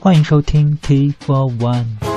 欢迎收听 T for One。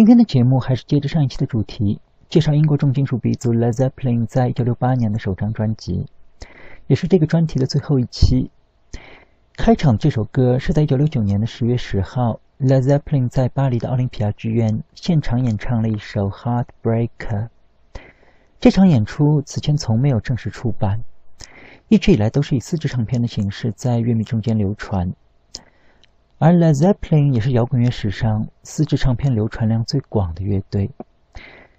今天的节目还是接着上一期的主题，介绍英国重金属鼻祖 Led Zeppelin 在1968年的首张专辑，也是这个专题的最后一期。开场这首歌是在1969年的10月10号，Led Zeppelin 在巴黎的奥林匹亚剧院现场演唱了一首《Heartbreaker》。这场演出此前从没有正式出版，一直以来都是以四支唱片的形式在乐迷中间流传。而 Led Zeppelin 也是摇滚乐史上四支唱片流传量最广的乐队，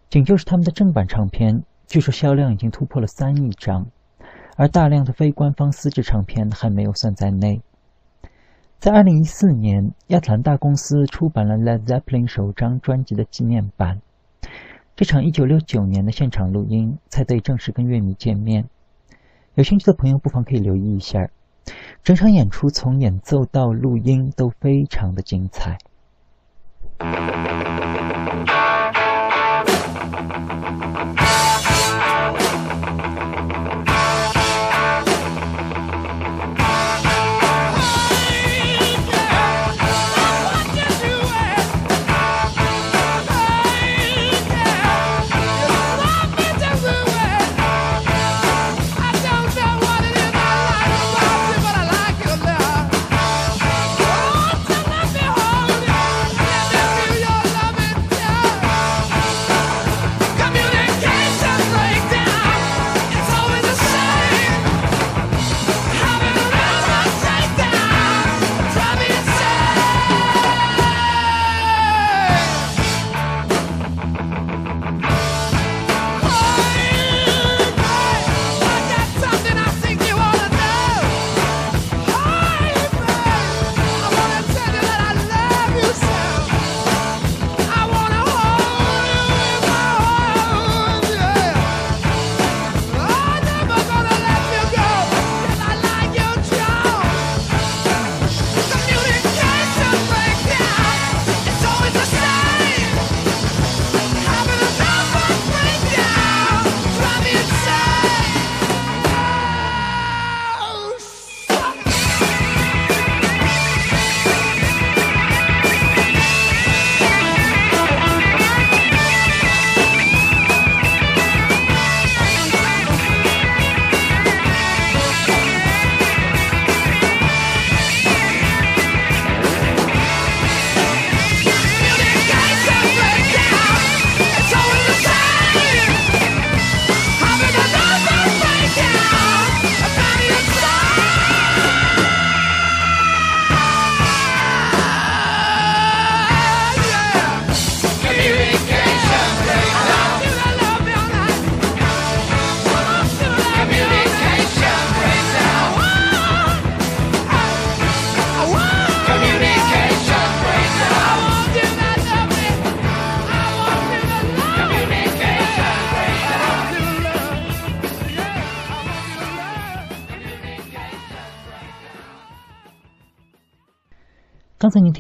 仅就是他们的正版唱片，据说销量已经突破了三亿张，而大量的非官方丝质唱片还没有算在内。在2014年，亚特兰大公司出版了 Led Zeppelin 首张专辑的纪念版，这场1969年的现场录音才得以正式跟乐迷见面。有兴趣的朋友不妨可以留意一下，整场演出从演奏到录音都非常的精彩。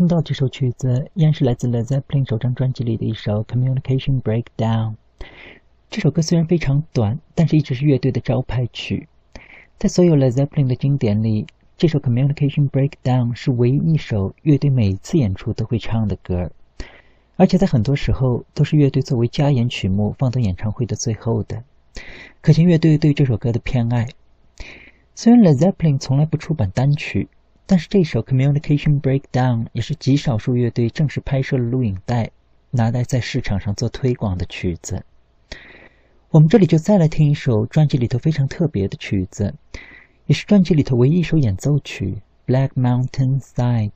听到这首曲子，依然是来自 Led Zeppelin 首张专辑里的一首《Communication Breakdown》。这首歌虽然非常短，但是一直是乐队的招牌曲。在所有 Led Zeppelin 的经典里，这首《Communication Breakdown》是唯一一首乐队每次演出都会唱的歌，而且在很多时候都是乐队作为加演曲目放到演唱会的最后的，可见乐队对这首歌的偏爱。虽然 Led Zeppelin 从来不出版单曲。但是这首《Communication Breakdown》也是极少数乐队正式拍摄了录影带，拿来在市场上做推广的曲子。我们这里就再来听一首专辑里头非常特别的曲子，也是专辑里头唯一一首演奏曲《Black Mountain Side》。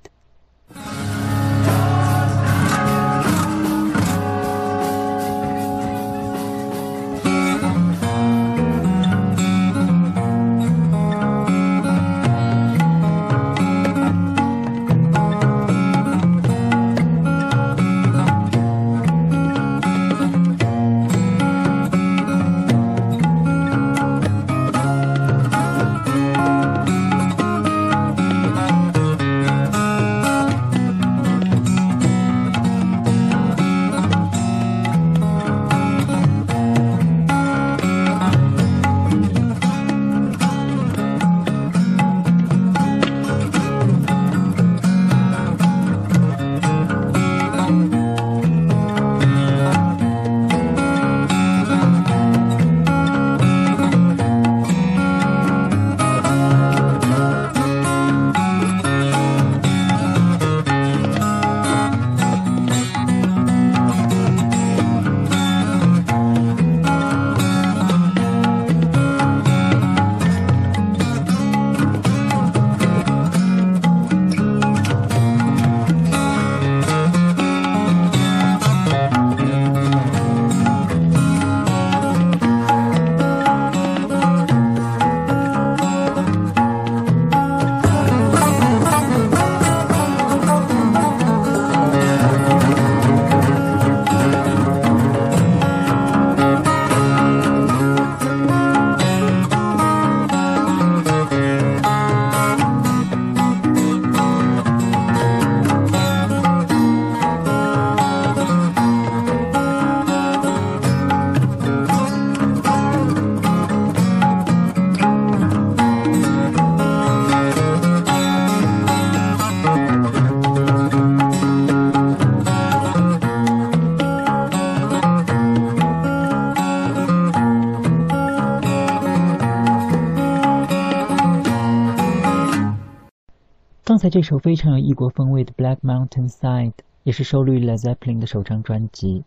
才这首非常有异国风味的《Black Mountain Side》也是收录于 Led Zeppelin 的首张专辑。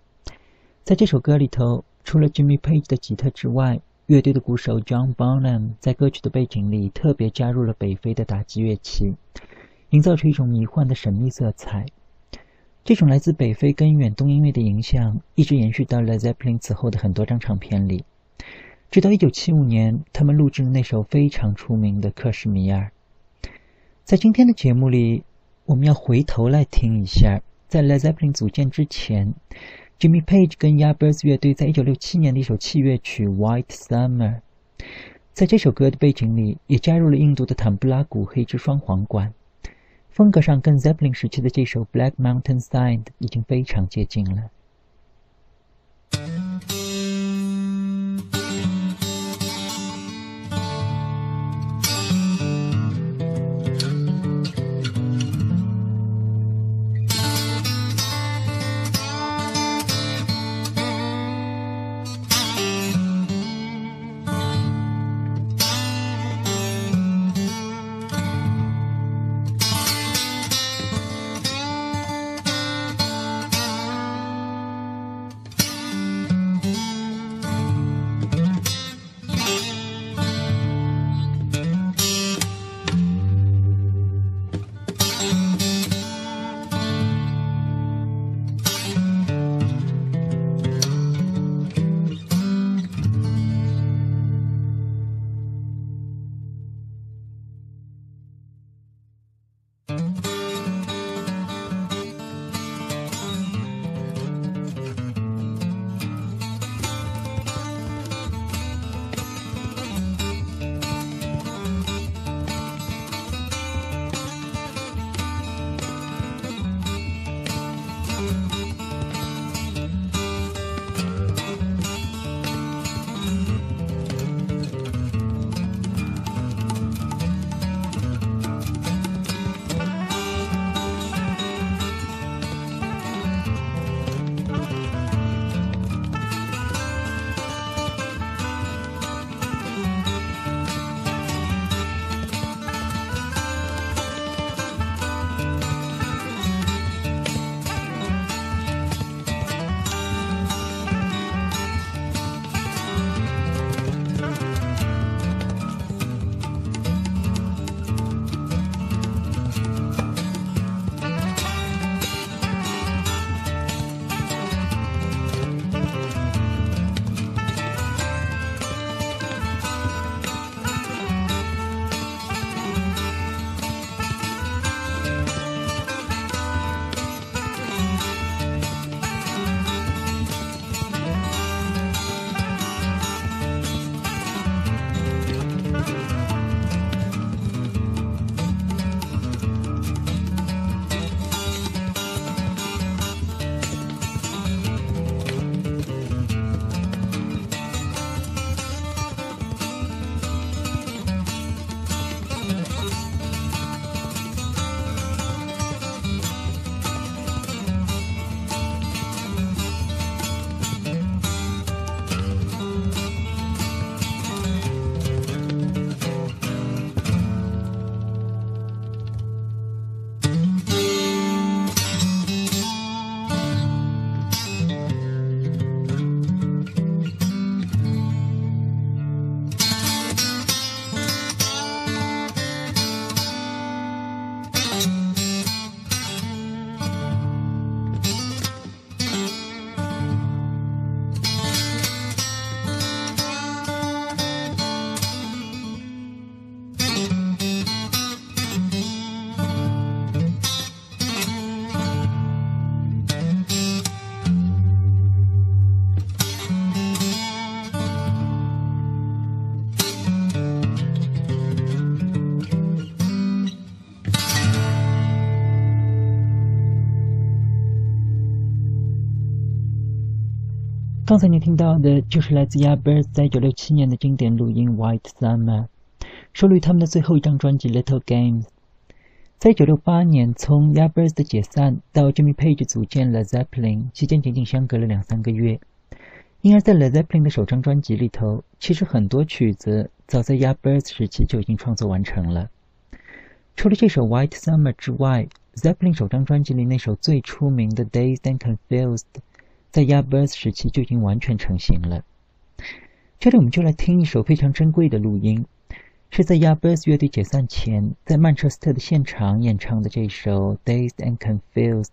在这首歌里头，除了 Jimmy Page 的吉他之外，乐队的鼓手 John Bonham 在歌曲的背景里特别加入了北非的打击乐器，营造出一种迷幻的神秘色彩。这种来自北非跟远东音乐的影响，一直延续到 Led Zeppelin 此后的很多张唱片里。直到1975年，他们录制了那首非常出名的《克什米尔》。在今天的节目里，我们要回头来听一下，在 Led Zeppelin 组建之前，Jimmy Page 跟 Yardbirds 乐队在1967年的一首器乐曲《White Summer》。在这首歌的背景里，也加入了印度的坦布拉鼓和一支双簧管，风格上跟 Zeppelin 时期的这首《Black Mountain Side》已经非常接近了。刚才你听到的就是来自 Yardbirds 在1967年的经典录音《White Summer》，收录于他们的最后一张专辑《Little Games》。在1968年，从 Yardbirds 的解散到 Jimmy Page 组建了 Zeppelin，期间仅仅相隔了两三个月，因而，在 Led Zeppelin 的首张专辑里头，其实很多曲子早在 Yardbirds 时期就已经创作完成了。除了这首《White Summer》之外，Zeppelin 首张专辑里那首最出名的《Dazed and Confused》，在 Yardbirds 时期就已经完全成型了。这里我们就来听一首非常珍贵的录音，是在 Yardbirds 乐队解散前，在曼彻斯特的现场演唱的这首《Dazed and Confused》。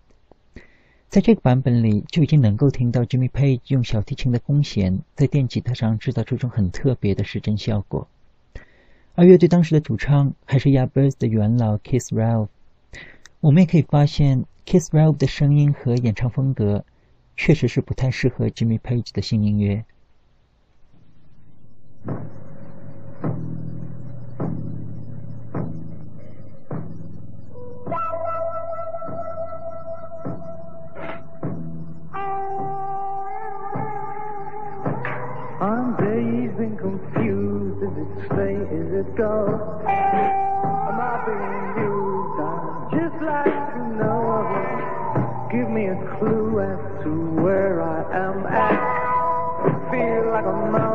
在这个版本里，就已经能够听到 Jimmy Page 用小提琴的弓弦在电吉他上制造出一种很特别的失真效果。而乐队当时的主唱还是 Yardbirds 的元老 Keith Relf。我们也可以发现，Keith Relf 的声音和演唱风格确实是不太适合 Jimmy Page 的新音乐。Confused. Is it stay? Is it go? Am I being used? Feel like a mouse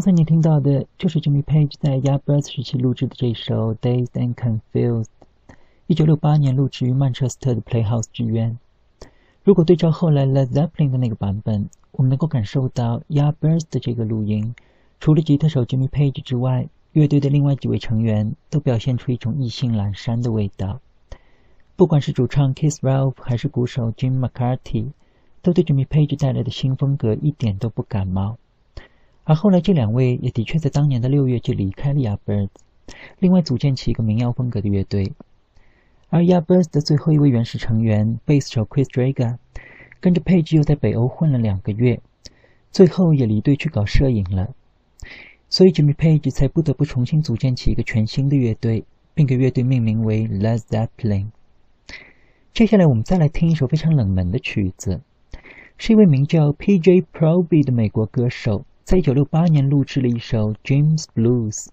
刚才你听到的就是 Jimmy Page 在 yarbirds 时期录制的这首《Dazed and Confused》，一九六八年录制于曼彻斯特的 Playhouse 剧院。如果对照后来 Led Zeppelin 的那个版本，我们能够感受到 Yardbirds 的这个录音，除了吉他手 Jimmy Page 之外，乐队的另外几位成员都表现出一种意兴阑珊的味道。不管是主唱 Keith Relf 还是鼓手 Jim McCarty，都对 Jimmy Page 带来的新风格一点都不感冒。而后来，这两位也的确在当年的六月就离开了 Yardbirds，另外组建起一个民谣风格的乐队。而 Yardbirds 的最后一位原始成员贝斯手 Chris Draga，跟着 Page 又在北欧混了两个月，最后也离队去搞摄影了。所以 Jimmy Page 才不得不重新组建起一个全新的乐队，并给乐队命名为 Led Zeppelin。接下来，我们再来听一首非常冷门的曲子，是一位名叫 P.J. Proby 的美国歌手。在一九六八年录制了一首《James Blues》。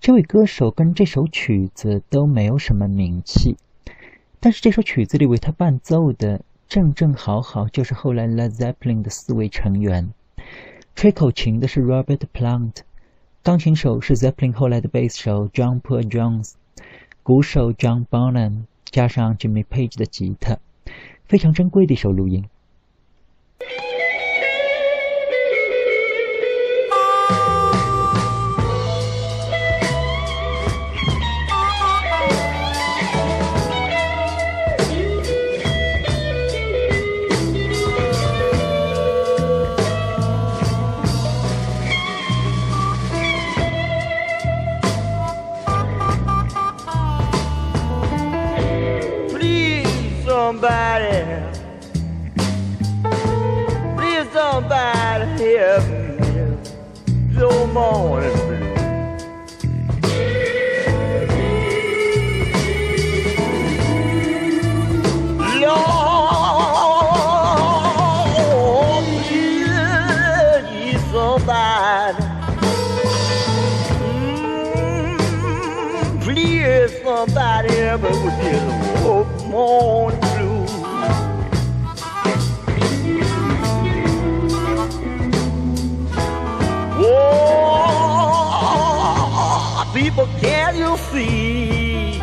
这位歌手跟这首曲子都没有什么名气，但是这首曲子里为他伴奏的正正好好就是后来 l e Zeppelin 的四位成员。吹口琴的是 Robert Plant，钢琴手是 Zeppelin 后来的贝斯手 John Paul Jones，鼓手 John Bonham，加上 Jimmy Page 的吉他，非常珍贵的一首录音。morning. people, can you see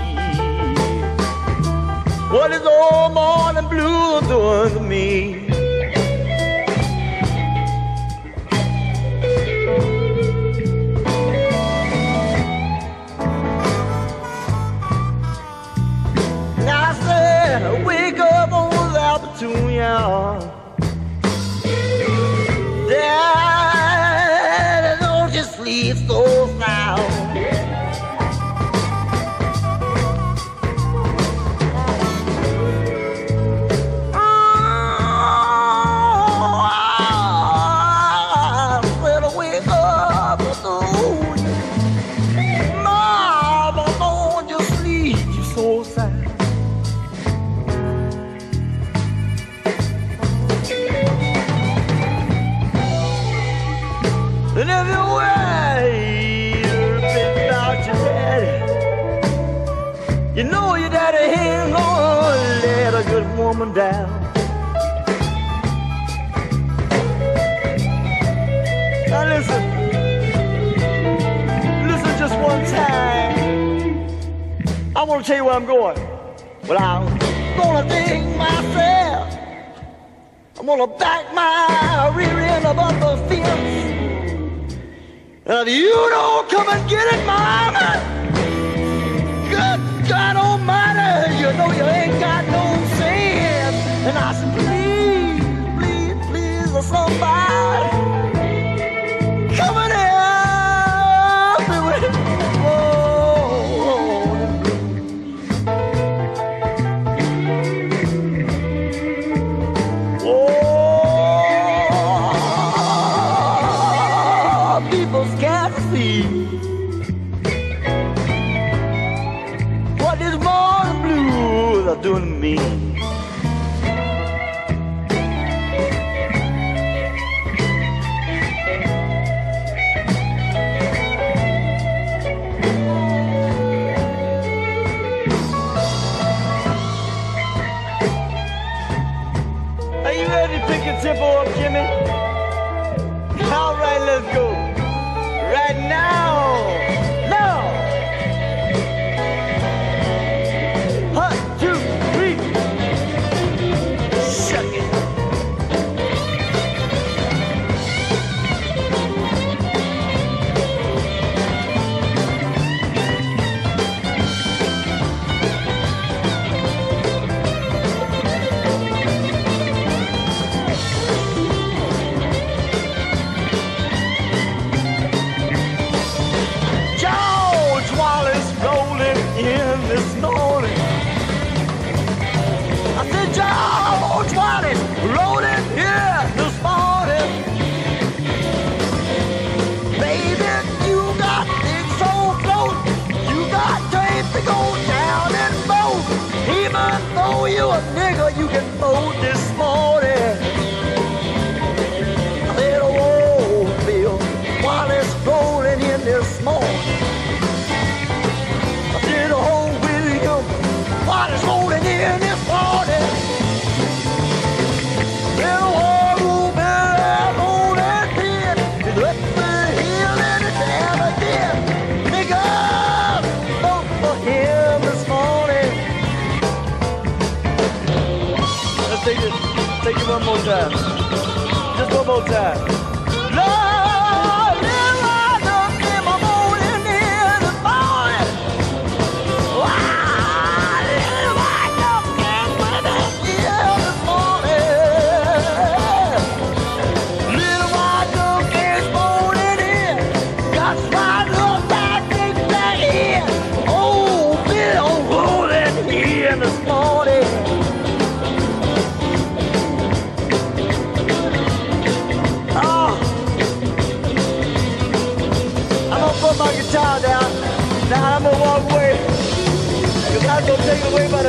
what is all morning blue doing to me? And I said, wake up old this. gonna tell you where I'm going. Well, I'm gonna dig myself. I'm gonna back my rear end up the fence. And if you don't come and get it, Mama, good God Almighty, you know you ain't got no sense. And I said, please, please, please, somebody.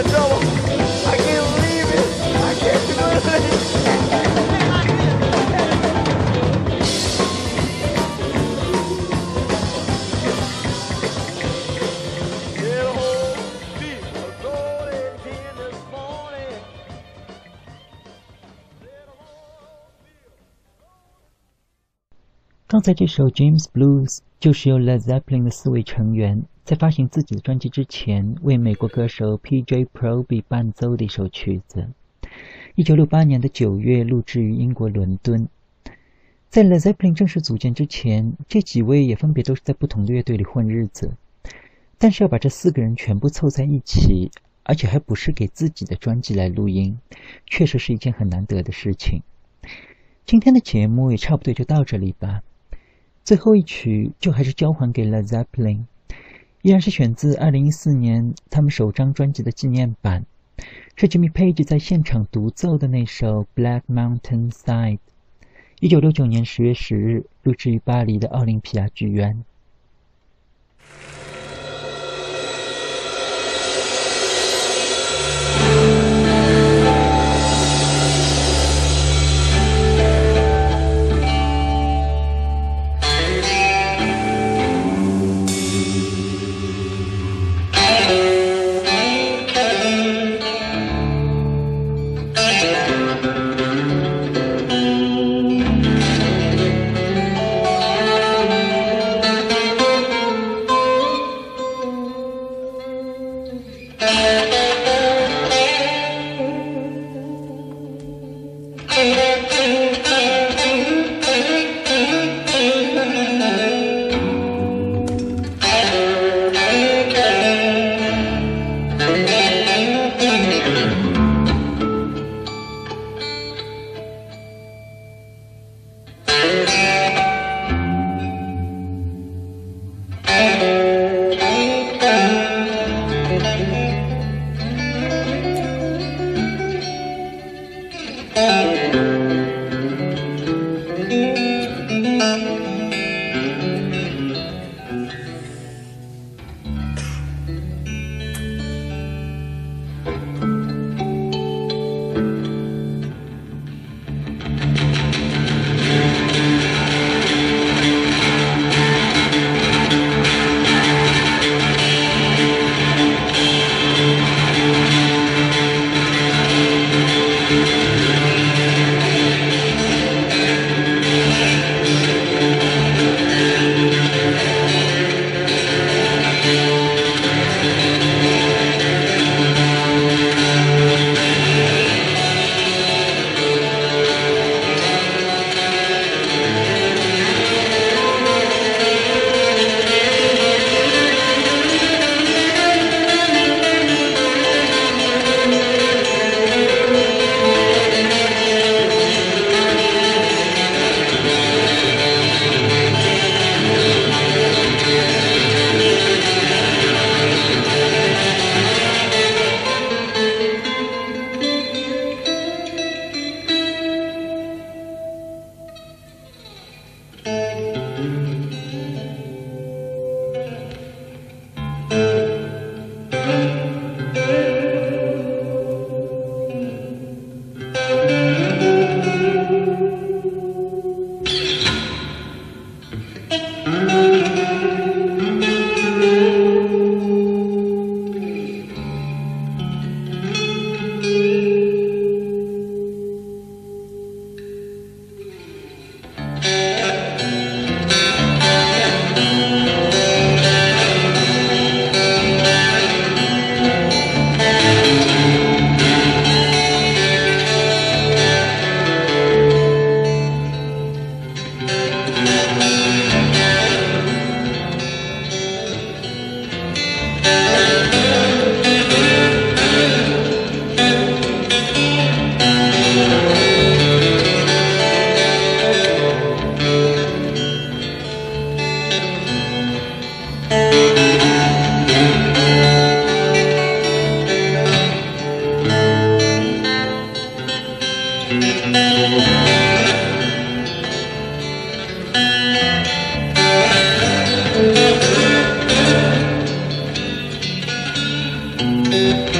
Take it away by the trouble. I can't believe it. I can't believe it. Little old people rolling here this morning. Little old people. 刚才这首《James Blues》就是由 Led Zeppelin 的四位成员在发行自己的专辑之前，为美国歌手 P.J. Proby 伴奏的一首曲子。一九六八年的九月，录制于英国伦敦。在 Led Zeppelin 正式组建之前，这几位也分别都是在不同的乐队里混日子。但是要把这四个人全部凑在一起，而且还不是给自己的专辑来录音，确实是一件很难得的事情。今天的节目也差不多就到这里吧。最后一曲就还是交还给了 Zeppelin，依然是选自二零一四年他们首张专辑的纪念版，是 Jimmy Page 在现场独奏的那首《Black Mountain Side》，一九六九年十月十日录制于巴黎的奥林匹亚剧院。Música